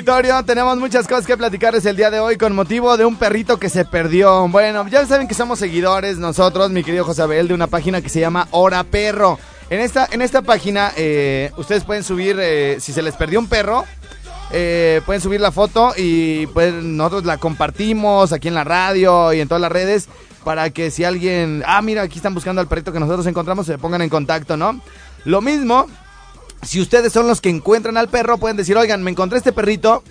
Auditorio, tenemos muchas cosas que platicarles el día de hoy con motivo de un perrito que se perdió. Bueno, ya saben que somos seguidores nosotros, mi querido José Abel, de una página que se llama Hora Perro. En esta, en esta página eh, ustedes pueden subir, eh, si se les perdió un perro, eh, pueden subir la foto y pues nosotros la compartimos aquí en la radio y en todas las redes para que si alguien, ah, mira, aquí están buscando al perrito que nosotros encontramos, se pongan en contacto, ¿no? Lo mismo si ustedes son los que encuentran al perro, pueden decir, oigan, me encontré este perrito.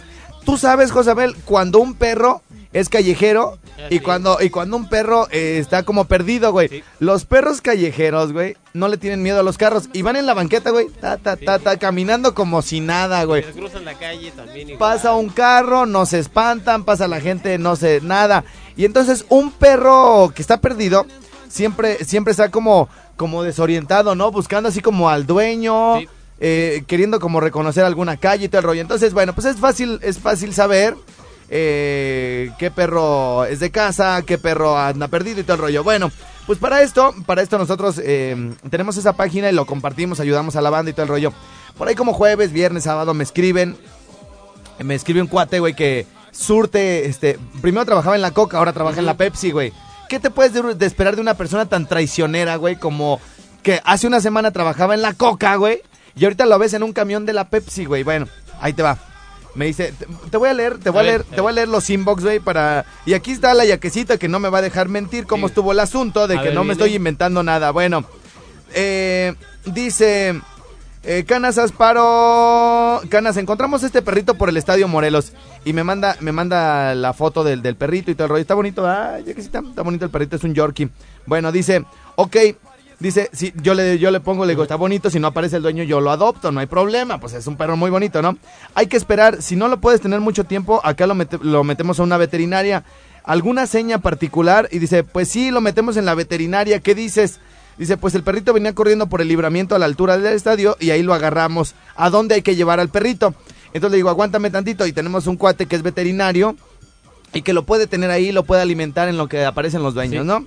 Tú sabes, Josabel, cuando un perro es callejero y cuando, y cuando un perro eh, está como perdido, güey. Los perros callejeros, güey, no le tienen miedo a los carros y van en la banqueta, güey, ta, ta, ta, ta, caminando como si nada, güey. cruzan la calle también. Pasa un carro, no se espantan, pasa la gente, no se, nada. Y entonces un perro que está perdido siempre, siempre está como, como desorientado, ¿no? Buscando así como al dueño. Eh, queriendo como reconocer alguna calle y todo el rollo. Entonces, bueno, pues es fácil, es fácil saber eh, qué perro es de casa, qué perro anda perdido y todo el rollo. Bueno, pues para esto, para esto nosotros eh, tenemos esa página y lo compartimos, ayudamos a la banda y todo el rollo. Por ahí como jueves, viernes, sábado me escriben, me escribe un cuate, güey, que surte, este, primero trabajaba en la Coca, ahora trabaja en la Pepsi, güey. ¿Qué te puedes de, de esperar de una persona tan traicionera, güey, como que hace una semana trabajaba en la Coca, güey? Y ahorita lo ves en un camión de la Pepsi, güey. Bueno, ahí te va. Me dice, te, voy a leer, te voy a, leer, te voy a leer los inbox, güey, para... Y aquí está la yaquecita que no me va a dejar mentir cómo estuvo el asunto de que no me estoy inventando nada. Bueno, eh, dice... Eh, Canas Asparo, Canas, encontramos este perrito por el Estadio Morelos y me manda, me manda la foto del, del perrito y todo el rollo. Está bonito, ah, ya que sí está, está bonito el perrito, es un Yorkie. Bueno, dice, ok, Dice, si yo le, yo le pongo, le digo, está bonito, si no aparece el dueño, yo lo adopto, no hay problema, pues es un perro muy bonito, ¿no? Hay que esperar, si no lo puedes tener mucho tiempo, acá lo, lo metemos a una veterinaria, alguna seña particular, y dice, pues sí, lo metemos en la veterinaria, ¿qué dices? Dice, pues el perrito venía corriendo por el libramiento a la altura del estadio y ahí lo agarramos. ¿A dónde hay que llevar al perrito? Entonces le digo, aguántame tantito y tenemos un cuate que es veterinario y que lo puede tener ahí, lo puede alimentar en lo que aparecen los dueños, ¿no?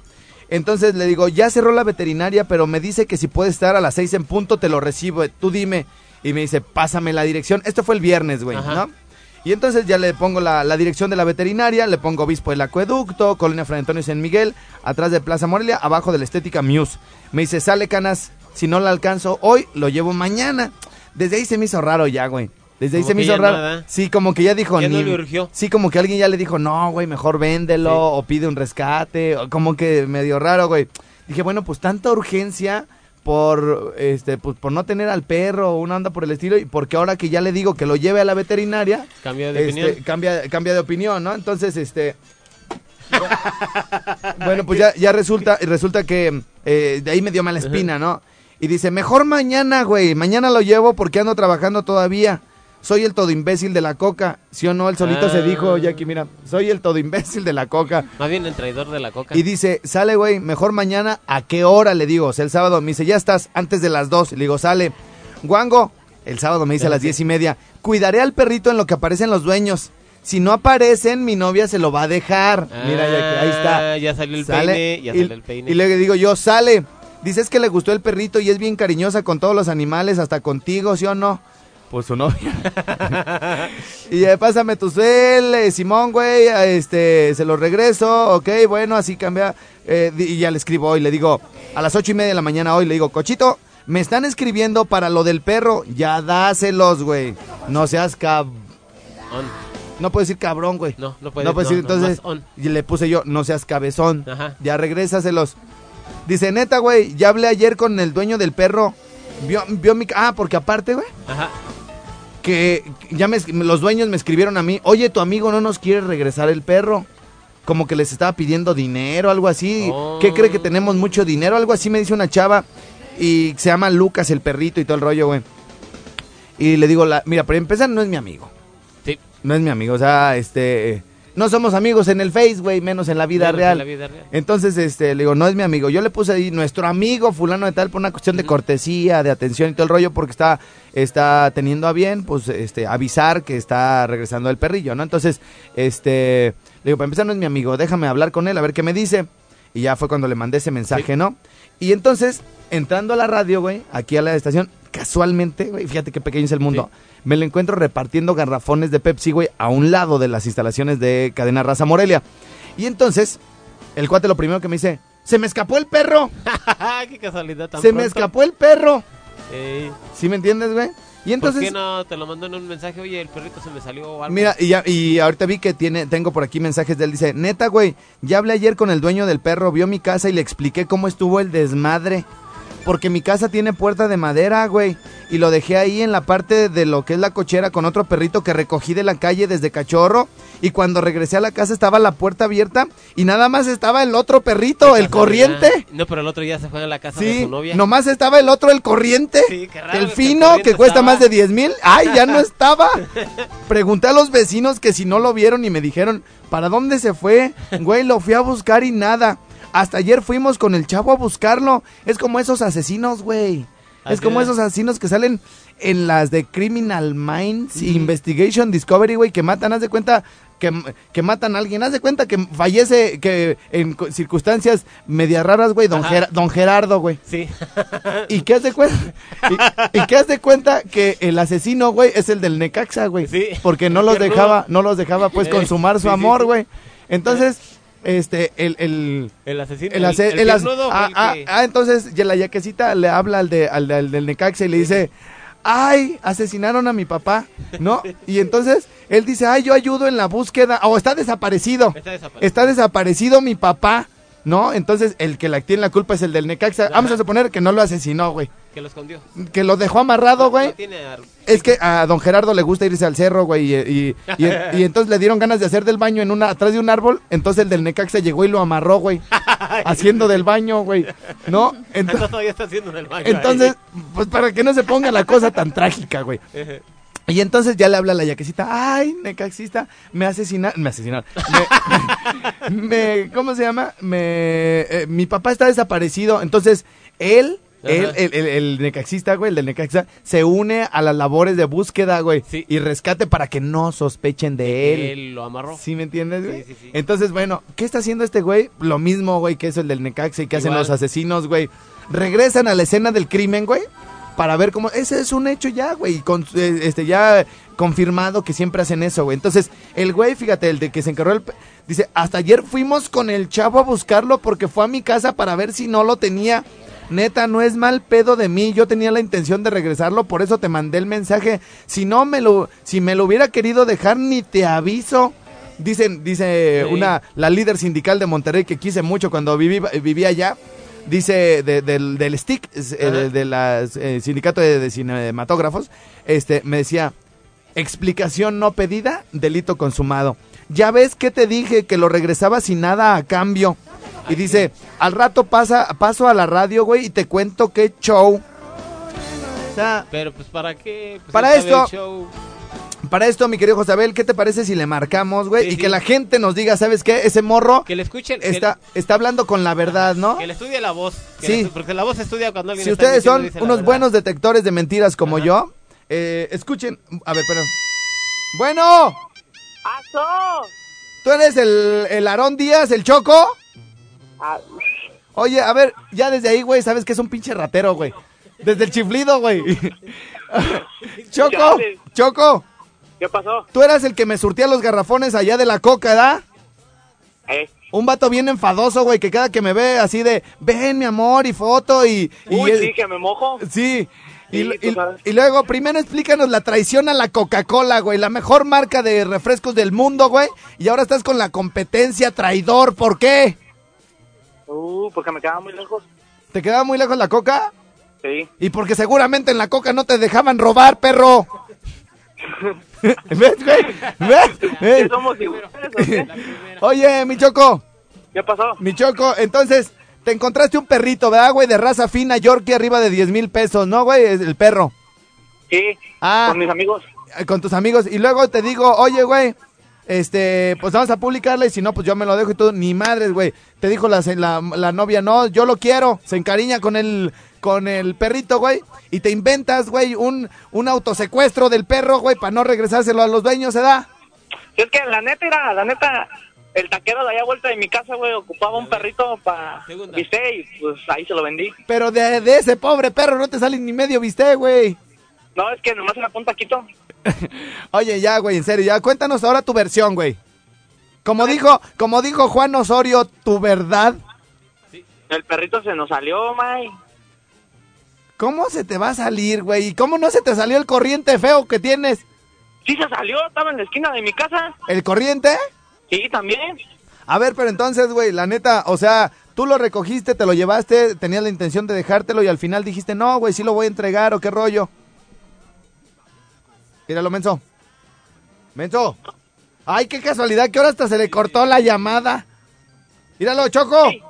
Entonces le digo, ya cerró la veterinaria, pero me dice que si puede estar a las seis en punto, te lo recibo. Tú dime. Y me dice, pásame la dirección. Esto fue el viernes, güey, ¿no? Y entonces ya le pongo la, dirección de la veterinaria, le pongo Obispo del Acueducto, Colonia Fray Antonio San Miguel, atrás de Plaza Morelia, abajo de la Estética Muse. Me dice, sale canas, si no la alcanzo hoy, lo llevo mañana. Desde ahí se me hizo raro ya, güey. Desde ahí se me hizo raro. sí, como que ya dijo. Ya no le urgió. Sí, como que alguien ya le dijo, no, güey, mejor véndelo o pide un rescate. O como que medio raro, güey. Dije, bueno, pues tanta urgencia por este pues, por no tener al perro o una onda por el estilo y porque ahora que ya le digo que lo lleve a la veterinaria cambia de este, opinión cambia cambia de opinión no entonces este bueno pues ya, ya resulta resulta que eh, de ahí me dio mala espina no y dice mejor mañana güey mañana lo llevo porque ando trabajando todavía soy el todo imbécil de la coca. ¿Sí o no? El solito se dijo, ah. Jackie, mira, soy el todo imbécil de la coca. Más bien el traidor de la coca. Y dice, sale, güey, mejor mañana, ¿a qué hora? Le digo, o sea, el sábado. Me dice, ya estás antes de las dos. Le digo, sale. Guango, el sábado me dice a las diez y media, cuidaré al perrito en lo que aparecen los dueños. Si no aparecen, mi novia se lo va a dejar. Mira, ahí está. Ah, ya salió el peine, ya salió el peine. Y le digo yo, sale. Dices que le gustó el perrito y es bien cariñosa con todos los animales, hasta contigo, ¿sí o no? Pues su novia. y eh, pásame tu cel, eh, Simón, güey, este, se lo regreso, ok, bueno, así cambia. Eh, y ya le escribo hoy, le digo, a las ocho y media de la mañana hoy, le digo, cochito, me están escribiendo para lo del perro, ya dáselos, güey. No seas cab... No puedo decir cabrón, güey. No, no puedes. No decir, entonces, y le puse yo, no seas cabezón. Ya regrésaselos. Dice, neta, güey, ya hablé ayer con el dueño del perro. Vio, vio mi... Ah, porque aparte, güey. Ajá que ya me, los dueños me escribieron a mí, oye, tu amigo no nos quiere regresar el perro. Como que les estaba pidiendo dinero, algo así. ¿Qué cree que oh. tenemos mucho dinero? Algo así me dice una chava. Y se llama Lucas el perrito y todo el rollo, güey. Y le digo, la, mira, para empezar no es mi amigo. Sí. No es mi amigo, o sea, este... no somos amigos en el Face, güey, menos en la vida Menos en real. la vida real. Entonces, este, le digo, no es mi amigo. Yo le puse ahí nuestro amigo fulano de tal por una cuestión de cortesía, de atención y todo el rollo, porque está, está teniendo a bien, pues, este, avisar que está regresando el perrillo, ¿no? Entonces, este, le digo, para empezar no es mi amigo, déjame hablar con él a ver qué me dice. Y ya fue cuando le mandé ese mensaje, Sí. ¿no? Y entonces, entrando a la radio, güey, aquí a la estación, casualmente, güey, fíjate qué pequeño es el mundo. Me lo encuentro repartiendo garrafones de Pepsi, güey, a un lado de las instalaciones de Cadena Raza Morelia. Y entonces, el cuate lo primero que me dice, se me escapó el perro, Qué casualidad tan se me escapó el perro. Ey, ¿Sí me entiendes, güey? Y ¿Por entonces, qué no te lo mandó en un mensaje? Oye, el perrito se me salió o algo. mira, y, ya, y ahorita vi que tiene, tengo por aquí mensajes de él, dice, neta, güey, ya hablé ayer con el dueño del perro, vio mi casa y le expliqué cómo estuvo el desmadre. Porque mi casa tiene puerta de madera, güey. Y lo dejé ahí en la parte de lo que es la cochera con otro perrito que recogí de la calle desde cachorro. Y cuando regresé a la casa estaba la puerta abierta y nada más estaba el otro perrito, el corriente. No, pero el otro día se fue a la casa de Sí, su novia. nomás estaba el otro, el corriente. Sí, qué raro, el que fino, el que cuesta estaba. más de 10 mil. Ay, ya no estaba. Pregunté a los vecinos que si no lo vieron y me dijeron, ¿para dónde se fue? Güey, lo fui a buscar y nada. Hasta ayer fuimos con el chavo a buscarlo. Es como esos asesinos, güey. Es como es. esos asesinos que salen en las de Criminal Minds, Investigation, Discovery, güey, que matan, haz de cuenta que, que matan a alguien, haz de cuenta que fallece, que en circunstancias media raras, güey, don, Ajá. Ger- don Gerardo, güey. Sí. ¿Y qué haz de cuenta? ¿Y, y qué haz de cuenta que el asesino, güey, es el del Necaxa, güey? Sí. Porque no los dejaba, no los dejaba, pues, consumar su amor, güey. Entonces, este, el, el, El asesino. el, ace- el as- ah, ah, que- ah, entonces ya la yaquecita le habla al, de, al, de- al del Necaxa y le dice, ay, asesinaron a mi papá, ¿no? Y entonces él dice, ay, yo ayudo en la búsqueda, o está desaparecido, Está desaparecido. está desaparecido mi papá, ¿no? Entonces el que la tiene la culpa es el del Necaxa. Ajá. Vamos a suponer que no lo asesinó, güey. Que lo escondió. Que lo dejó amarrado, güey. Lo tiene Es que a don Gerardo le gusta irse al cerro, güey, y, y, y- y entonces le dieron ganas de hacer del baño en una atrás de un árbol, entonces el del Necaxa llegó y lo amarró, güey, haciendo del baño, güey, ¿no? Ento- Entonces todavía está haciendo en el baño. entonces, pues para que no se ponga la cosa tan trágica, güey. Y entonces ya le habla a la yaquecita, ay, necaxista, me asesinaron, me asesinaron, me, me- ¿cómo se llama? Me, eh, mi papá está desaparecido, entonces él, él, el, el, el necaxista, güey, el del necaxista, se une a las labores de búsqueda, güey, Sí. y rescate para que no sospechen de él. Él lo amarró. ¿Sí me entiendes, güey? Sí, sí, sí. Entonces, bueno, ¿qué está haciendo este güey? Lo mismo, güey, que eso el del Necaxa y que hacen los asesinos, güey. Regresan a la escena del crimen, güey, para ver cómo... Ese es un hecho ya, güey, con- eh, este, ya confirmado que siempre hacen eso, güey. Entonces, el güey, fíjate, el de que se encargó el... Dice, hasta ayer fuimos con el chavo a buscarlo porque fue a mi casa para ver si no lo tenía. Neta, no es mal pedo de mí. Yo tenía la intención de regresarlo, por eso te mandé el mensaje. Si no me lo, si me lo hubiera querido dejar, ni te aviso. Dicen, dice Sí. una, la líder sindical de Monterrey que quise mucho cuando viví, vivía allá. Dice de- del, del STIC, de, de la eh, sindicato de, de cinematógrafos, este, me decía, explicación no pedida, delito consumado. Ya ves que te dije que lo regresaba sin nada a cambio. Y dice, al rato pasa, paso a la radio, güey, y te cuento qué show. O sea, Pero pues para qué? Pues, Para esto- show. para esto, mi querido Josabel, ¿qué te parece si le marcamos, güey? Sí, y sí. que la gente nos diga, ¿sabes qué? Ese morro Que le escuchen. que- está, está hablando con la verdad, ¿no? Que le estudie la voz. que Sí. le- porque la voz se estudia cuando alguien Si está ustedes son unos buenos detectores de mentiras como Ajá. yo, eh, escuchen. A ver, perdón. Bueno, ¡Pasó! ¿tú eres el, el Aarón Díaz, el Choco? Ah, Oye, a ver, ya desde ahí, güey, sabes que es un pinche ratero, güey. Desde el chiflido, güey. Choco. Choco, ¿Qué pasó? tú eras el que me surtía los garrafones allá de la coca, ¿verdad? Eh, Un vato bien enfadoso, güey, que cada que me ve así de, ven mi amor y foto y... y uy, sí, que me mojo. Sí. Y, Sí, y luego, primero explícanos la traición a la Coca-Cola, güey. La mejor marca de refrescos del mundo, güey. Y ahora estás con la competencia traidor. ¿Por qué? Uh, porque me quedaba muy lejos. ¿Te quedaba muy lejos la Coca? Sí. Y porque seguramente en la Coca no te dejaban robar, perro. ¿Ves, güey? ¿Ves? ¿Qué ¿Eh? somos iguales? Oye, mi Choco, ¿Qué pasó? mi Choco, entonces, te encontraste un perrito, ¿verdad, güey? De raza fina, Yorkie, arriba de 10 mil pesos, ¿no, güey? Es el perro. Sí, Ah. con mis amigos. eh, con tus amigos y luego te digo, oye, güey, este, pues vamos a publicarla y si no, pues yo me lo dejo y todo. Ni madres, güey. Te dijo la, la, la novia, no, yo lo quiero. Se encariña con el, con el perrito, güey. Y te inventas, güey, un, un autosecuestro del perro, güey, para no regresárselo a los dueños, ¿se da? Es que la neta era, la neta, el taquero de allá vuelta de mi casa, güey, ocupaba un perrito para viste y pues ahí se lo vendí. Pero de, de ese pobre perro no te sale ni medio viste, güey. No, es que nomás se la un taquito. Oye, ya, güey, en serio, ya cuéntanos ahora tu versión, güey. Como dijo, como dijo Juan Osorio, tu verdad. El perrito se nos salió, May. ¿Cómo se te va a salir, güey? ¿Y cómo no se te salió el corriente feo que tienes? Sí se salió, estaba en la esquina de mi casa. ¿El corriente? Sí, también. A ver, pero entonces, güey, la neta, o sea, tú lo recogiste, te lo llevaste, tenías la intención de dejártelo y al final dijiste, no, güey, sí lo voy a entregar o qué rollo. Míralo, Menso. Menso. Ay, qué casualidad, que ahora hasta se le cortó la llamada. Míralo, Choco. Sí.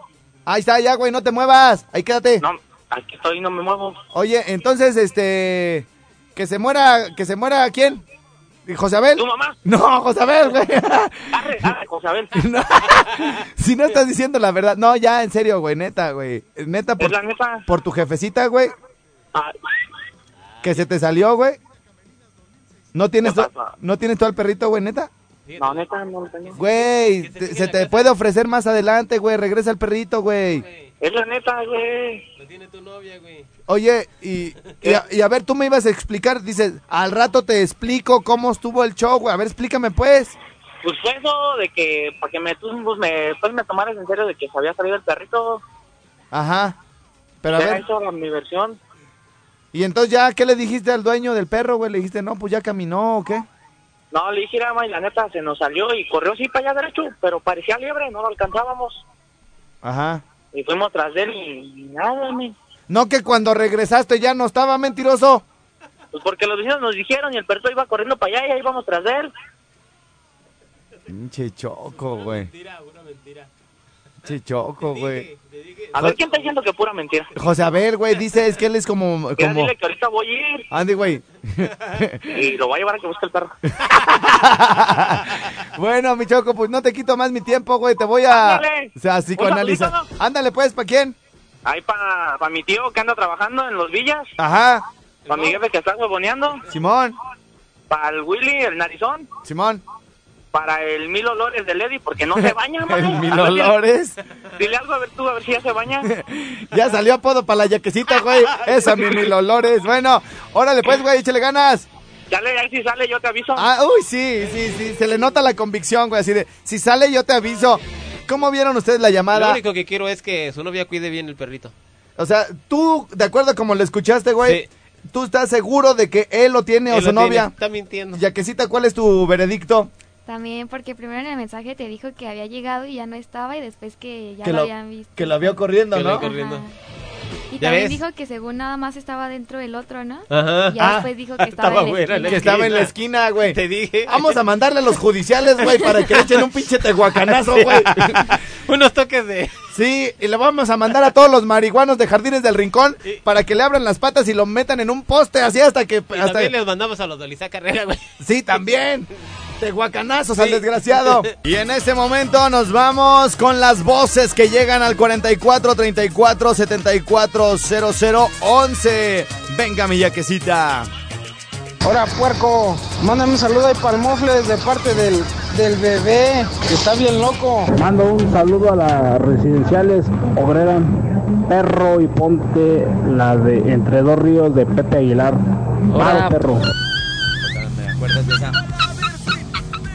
Ahí está, ya, güey, no te muevas. Ahí quédate. No, aquí estoy, no me muevo. Oye, entonces, este, que se muera, que se muera, ¿quién? ¿José Abel? ¿Tu mamá? No, José Abel, güey. Arre, arre, José Abel. No, si no estás diciendo la verdad. No, ya, en serio, güey, neta, güey. Neta, por, Es la neta. por tu jefecita, güey, Ah, que se te salió, güey. ¿No tienes. ¿No tienes todo el perrito, güey, neta? no, neta, no lo tenía. Güey, se te- te se quede te la puede ofrecer más adelante, güey. Regresa el perrito, güey. Es la neta, güey. Lo tiene tu novia, güey. Oye, y, y, a, y a ver, tú me ibas a explicar, dices, al rato te explico cómo estuvo el show, güey. A ver, explícame, pues. Pues fue eso de que, para que me, tú, pues, me, pues, me tomaras en serio de que se había salido el perrito. Ajá. Pero a Era ver, eso la- mi versión. Y entonces ya, ¿qué le dijiste al dueño del perro, güey? Le dijiste, no, pues ya caminó, ¿o qué? No, le dije, "Mira, ma, y la neta se nos salió y corrió así para allá derecho, pero parecía liebre, no lo alcanzábamos. Ajá. Y fuimos tras de él y nada, mi. No que cuando regresaste ya no estaba mentiroso. Pues porque los vecinos nos dijeron y el perrito iba corriendo para allá y ahí íbamos tras de él. Pinche choco, güey. Mentira, una mentira. Pinche choco, güey. A ver, ¿quién está diciendo que pura mentira? José Abel, güey, dice, es que él es como... Como... dile que ahorita voy a ir Andy, güey. y lo voy a llevar a que busque el perro. bueno, mi choco, pues no te quito más mi tiempo, güey. Te voy a... Ándale. O sea, psicoanalizar. Ándale, pues, ¿para quién? Ahí para pa mi tío que anda trabajando en los villas, Ajá. para mi jefe que está huevoneando, Simón. para el Willy, el narizón, Simón. Para el Mil Olores de Lady, porque no se baña, man. El mil A olores. Dile algo a ver tú, a ver si ya se baña. Ya salió apodo para la yaquecita, güey. Esa, mi mil olores. Bueno, órale, pues, güey, échale ganas. Dale, ahí si sale, yo te aviso. Ah, uy, sí, sí, sí. Se le nota la convicción, güey. Así de, si sale, yo te aviso. ¿Cómo vieron ustedes la Lo llamada? único que quiero es que su novia cuide bien el perrito. O sea, tú, de acuerdo como lo escuchaste, güey, Sí. tú estás seguro de que él lo tiene o su lo tiene, novia. Está mintiendo. Yaquecita, ¿cuál es tu veredicto? También porque primero en el mensaje te dijo que había llegado y ya no estaba y después que ya que lo, lo, habían visto. que lo vio corriendo, Que ¿no? corriendo. Y ¿Ya también ves? dijo que según nada más estaba dentro del otro, ¿no? Ajá. Y ya Ah, después dijo que estaba, estaba en la la esquina. Que estaba en la esquina, güey. Te dije. Vamos a mandarle a los judiciales, güey, para que le echen un pinche tehuacanazo, güey. Unos toques de. Sí, y le vamos a mandar a todos los marihuanos de Jardines del Rincón para que le abran las patas y lo metan en un poste así hasta que... Y hasta... también les mandamos a los de Lisa Carrera, güey. Sí, también. Tehuacanazos al desgraciado. Y en este momento nos vamos con las voces que llegan al 44 34 74 00 11. Venga, mi yaquecita. Ahora, puerco, mándame un saludo ahí para el Mofles de parte del, del bebé, que está bien loco. Mando un saludo a las residenciales Obrera, Perro y Ponte, la de Entre Dos Ríos de Pepe Aguilar. Paro, perro.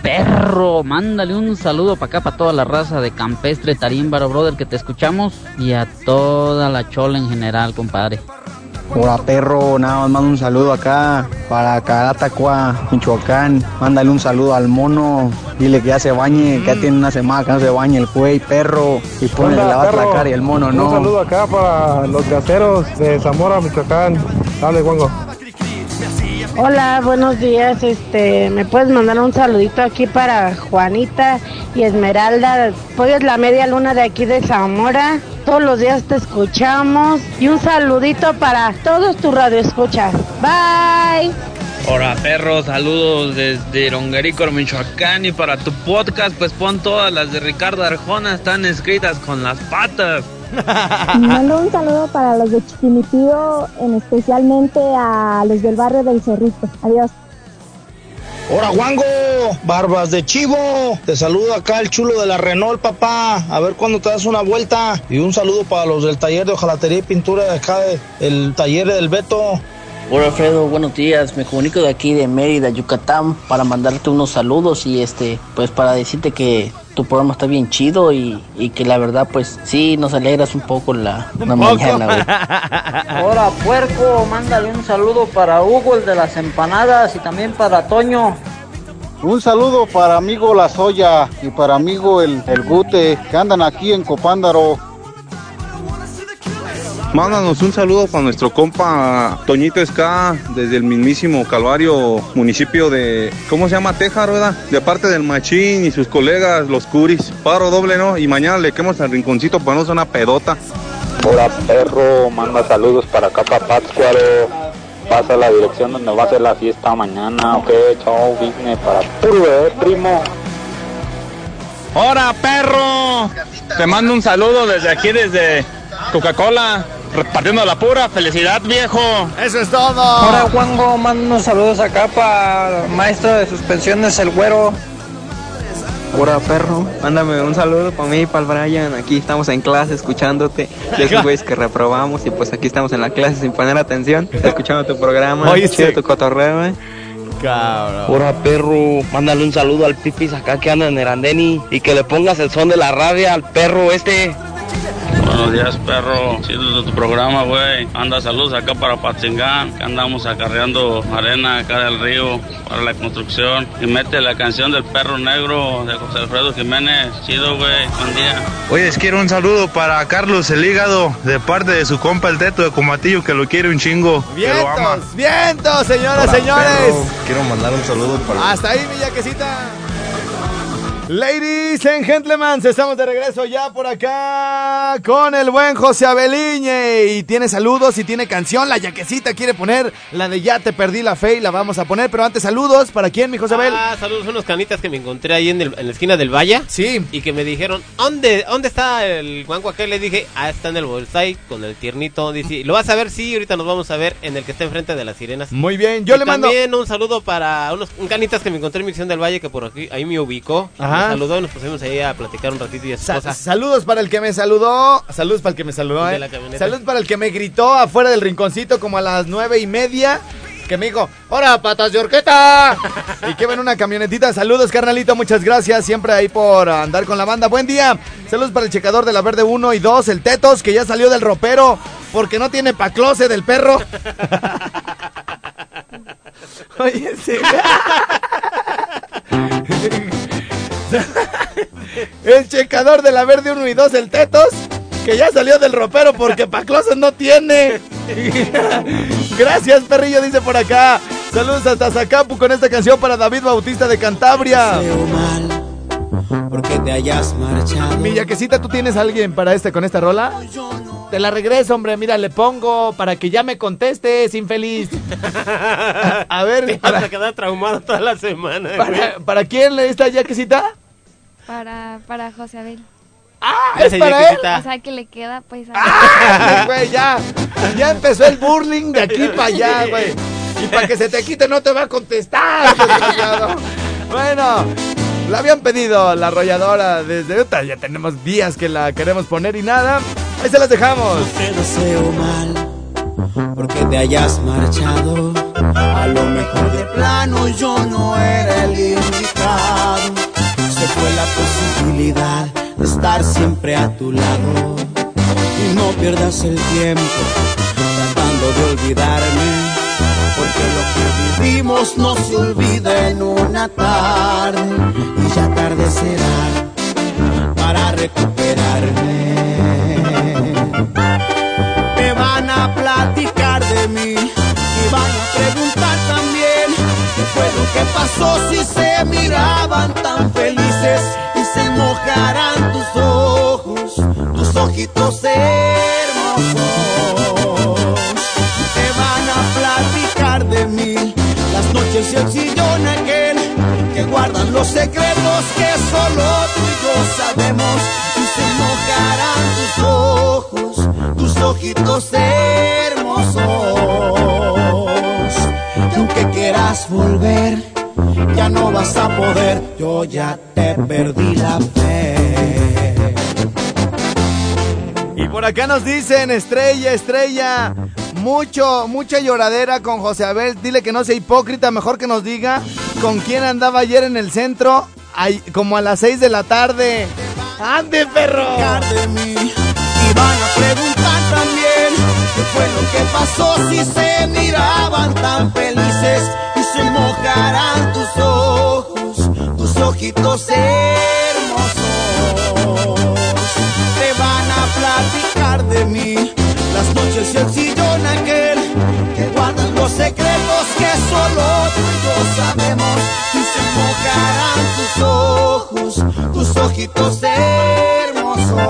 Perro, mándale un saludo para acá, para toda la raza de Campestre Tarímbaro, brother, que te escuchamos. Y a toda la chola en general, compadre. Hola, perro, nada más mando un saludo acá para Caratacua, Michoacán. Mándale un saludo al mono, dile que ya se bañe, que ya tiene una semana que no se bañe el güey, perro. Y ponle la perro. cara y el mono no. Un saludo acá para los caseros de Zamora, Michoacán. Dale, Juango. Hola, buenos días. Este, me puedes mandar un saludito aquí para Juanita y Esmeralda. Es la media luna de aquí de Zamora. Todos los días te escuchamos y un saludito para todos tus radioescuchas. Bye. Hola perro, saludos desde Ronguerico, Michoacán y para tu podcast pues pon todas las de Ricardo Arjona, están escritas con las patas. Mando un saludo para los de Chiquimitío, en especialmente a los del barrio del Cerrito. Adiós. Hola Juango, barbas de chivo. Te saludo acá el chulo de la Renault, papá. A ver cuándo te das una vuelta. Y un saludo para los del taller de hojalatería y pintura de acá, el taller del Beto. Hola Alfredo, buenos días. Me comunico de aquí de Mérida, Yucatán, para mandarte unos saludos y este, pues para decirte que tu programa está bien chido y, y que la verdad, pues sí, nos alegras un poco la, la mañana, güey. Hola, puerco, mándale un saludo para Hugo, el de las empanadas, y también para Toño. Un saludo para amigo La Soya y para amigo el, el Gute, que andan aquí en Copándaro. Mándanos un saludo para nuestro compa Toñito Esca desde el mismísimo Calvario, municipio de, ¿cómo se llama? Tejar, ¿verdad? De parte del Machín y sus colegas, los Curis. Paro doble, ¿no? Y mañana le quemos al rinconcito para no ser una pedota. Hola perro, manda saludos para acá para Pátzcuaro. Pasa la dirección donde va a ser la fiesta mañana, ok, chao, business para puro eh, primo. Hola perro, te mando un saludo desde aquí, desde Coca-Cola, repartiendo la pura felicidad viejo. Eso es todo. Hola Juango, mando unos saludos acá para maestro de suspensiones, el güero. Hola perro, mándame un saludo para mí y para el Brian. Aquí estamos en clase escuchándote. De esos güeyes que reprobamos y pues aquí estamos en la clase sin poner atención, escuchando tu programa, Oye, chido sí. tu cotorreo, eh. Cabrón. Hola perro, mándale un saludo al Pipis acá que anda en el andeni y que le pongas el son de la rabia al perro este. Buenos días, perro. Chido de tu programa, güey. Anda, saludos acá para Patzingán, que andamos acarreando arena acá del río para la construcción. Y mete la canción del perro negro de José Alfredo Jiménez. Chido, güey. Buen día. Oye, les quiero un saludo para Carlos el Hígado, de parte de su compa el Teto de Comatillo, que lo quiere un chingo, que lo ama. Vientos, vientos, señoras, Hola, señores. perro. Quiero mandar un saludo para... Hasta ahí, mi yaquecita. Ladies and gentlemen, estamos de regreso ya por acá con el buen José Abeliñe. Y tiene saludos y tiene canción. La yaquecita quiere poner la de Ya te perdí la fe y la vamos a poner. Pero antes, saludos. ¿Para quién, mi José Abel? Ah, saludos, unos canitas que me encontré ahí en, el- en la esquina del Valle. Sí. Y que me dijeron, ¿dónde, dónde está el guanco aquel? Le dije, ah, está en el bolsai con el tiernito. Dice, ¿lo vas a ver? Sí, ahorita nos vamos a ver en el que está enfrente de las sirenas. Muy bien, yo Y le mando. También un saludo para unos un canitas que me encontré en Misión del Valle que por aquí, ahí me ubicó. Ajá. Saludó y nos pusimos ahí a platicar un ratito y a su Sa- esposa. saludos para el que me saludó. Saludos para el que me saludó, eh. la camioneta. Saludos para el que me gritó afuera del rinconcito como a las nueve y media. Que me dijo, ¡Hora, patas de horqueta! y que ven una camionetita. Saludos, carnalito, muchas gracias. Siempre ahí por andar con la banda. Buen día. Saludos para el checador de la verde 1 y 2, el Tetos, que ya salió del ropero porque no tiene pa' closet del perro. Oye, sí. El checador de la verde 1 y 2, el Tetos, que ya salió del ropero porque pa' closet no tiene. Gracias, perrillo, dice por acá. Saludos hasta Zacapu con esta canción para David Bautista de Cantabria. Porque te hayas marchado. Mi yaquecita, ¿tú tienes a alguien para este con esta rola? Te la regreso, hombre. Mira, le pongo para que ya me contestes, infeliz. A ver, Te vas a quedar traumado toda la semana. güey. ¿para, para quién le esta yaquecita? Para, para José Abel. Ah, ¿es para él? O sea, que le queda pues a... Ay, güey, ya, ya empezó el burling de aquí para allá, güey. Y para que se te quite no te va a contestar. Bueno, la habían pedido la arrolladora desde Utah. Ya tenemos días que la queremos poner y nada. Ahí se las dejamos. Te deseo mal. Porque te hayas marchado. A lo mejor de plano yo no era el indicado. Se fue la posibilidad de estar siempre a tu lado. Y no pierdas el tiempo tratando de olvidarme. Porque lo que vivimos no se olvida en una tarde. Y ya tarde será para recuperarme. Si se miraban tan felices y se mojarán tus ojos, tus ojitos hermosos. Te van a platicar de mí las noches noches el sillón aquel que guardan los secretos que solo tú y yo sabemos y se mojarán tus ojos, tus ojitos hermosos. Ya no vas a poder, yo ya te perdí la fe. Y por acá nos dicen, estrella, estrella, mucho, mucha lloradera con José Abel. Dile que no sea hipócrita, mejor que nos diga con quién andaba ayer en el centro, ay- como a las 6 de la tarde. ¡Ande, perro! de mí y van a preguntar también qué fue lo que pasó si se miraban tan felices se mojarán tus ojos, tus ojitos hermosos. Te van a platicar de mí las noches y el sillón aquel que guardan los secretos que solo tú y yo sabemos y se mojarán tus ojos, tus ojitos hermosos.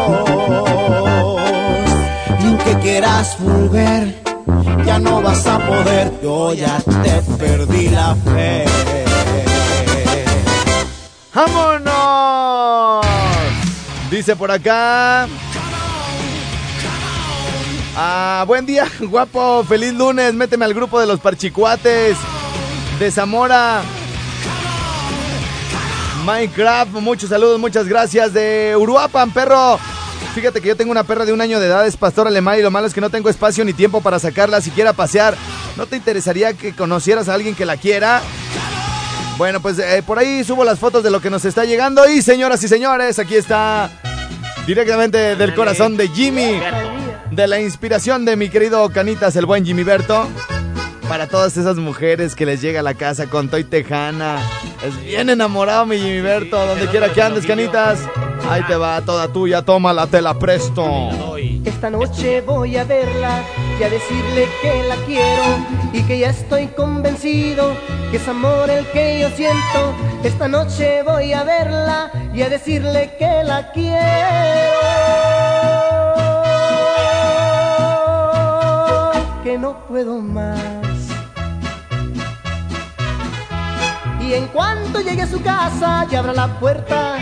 Y aunque quieras volver, ya no vas a poder, yo ya te perdí la fe. ¡Vámonos! Dice por acá. Ah, buen día, guapo. Feliz lunes. Méteme al grupo de los parchicuates de Zamora. Minecraft, muchos saludos, muchas gracias. De Uruapan, perro. Fíjate que yo tengo una perra de un año de edad, es pastor alemán y lo malo es que no tengo espacio ni tiempo para sacarla siquiera a pasear. ¿No te interesaría que conocieras a alguien que la quiera? Bueno, pues eh, por ahí subo las fotos de lo que nos está llegando. Y señoras y señores, aquí está directamente del corazón de Jimmy, de la inspiración de mi querido Canitas, el buen Jimmy Berto. Para todas esas mujeres que les llega a la casa con Toy Tejana. Es bien enamorado mi Jimmy Berto. Donde quiera que andes, Canitas. Ahí te va, toda tuya, tómala, te la presto. Esta noche voy a verla y a decirle que la quiero y que ya estoy convencido que es amor el que yo siento. Esta noche voy a verla y a decirle que la quiero. Que no puedo más. Y en cuanto llegue a su casa y abra la puerta,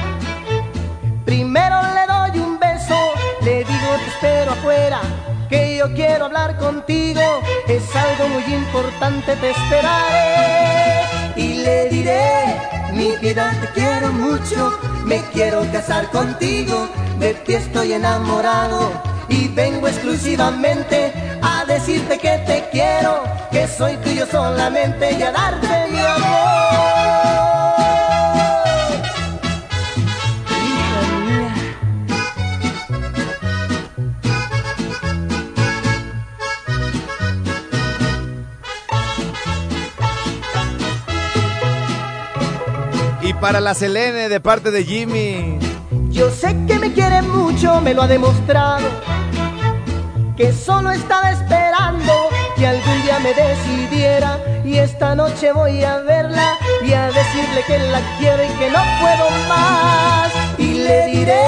Primero le doy un beso, le digo te espero afuera, que yo quiero hablar contigo, es algo muy importante, te esperaré. Y le diré, mi vida te quiero mucho, me quiero casar contigo, de ti estoy enamorado y vengo exclusivamente a decirte que te quiero, que soy tuyo solamente y a darte mi amor. Para la Selene de parte de Jimmy. Yo sé que me quiere mucho, me lo ha demostrado. Que solo estaba esperando que algún día me decidiera. Y esta noche voy a verla y a decirle que la quiero y que no puedo más. Y le diré,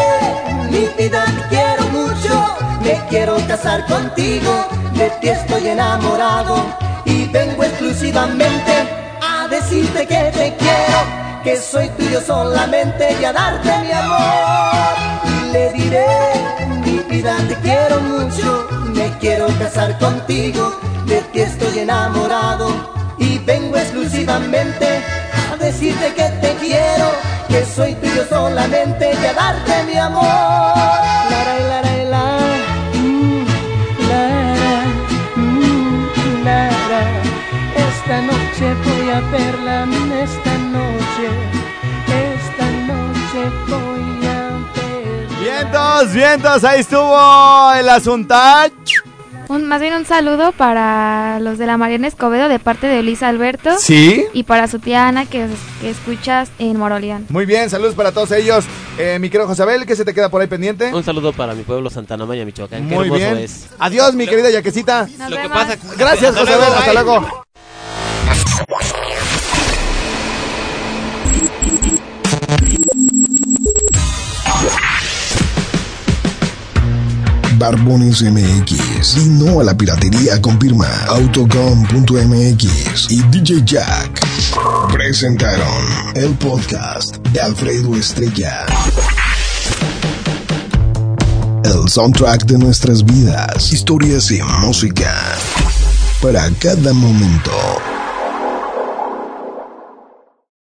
mi vida te quiero mucho, me quiero casar contigo, de ti estoy enamorado. Y vengo exclusivamente a decirte que te quiero que soy tuyo solamente y a darte mi amor. Y le diré, mi vida te quiero mucho, me quiero casar contigo, de ti estoy enamorado. Y vengo exclusivamente a decirte que te quiero, que soy tuyo solamente y a darte mi amor. La, la, la, mm, mm. Esta noche voy a verla, esta noche, esta noche voy a verla. Vientos, vientos, ahí estuvo el asuntal. Un, más bien un saludo para los de la Mariana Escobedo de parte de Elisa Alberto. Sí. Y para su tía Ana que, que escuchas en Moroleón. Muy bien, saludos para todos ellos. Eh, mi querido Josabel, ¿qué se te queda por ahí pendiente? Un saludo para mi pueblo Santana Maña, Michoacán. Qué Muy hermoso bien. es. Adiós, mi querida Yaquecita. Lo que pasa. Gracias, Hasta Josabel. luego, Hasta luego. Barbones MX. Y no a la piratería con firma Autocom.mx y DJ Jack. Presentaron el podcast de Alfredo Estrella. El soundtrack de nuestras vidas, historias y música. Para cada momento.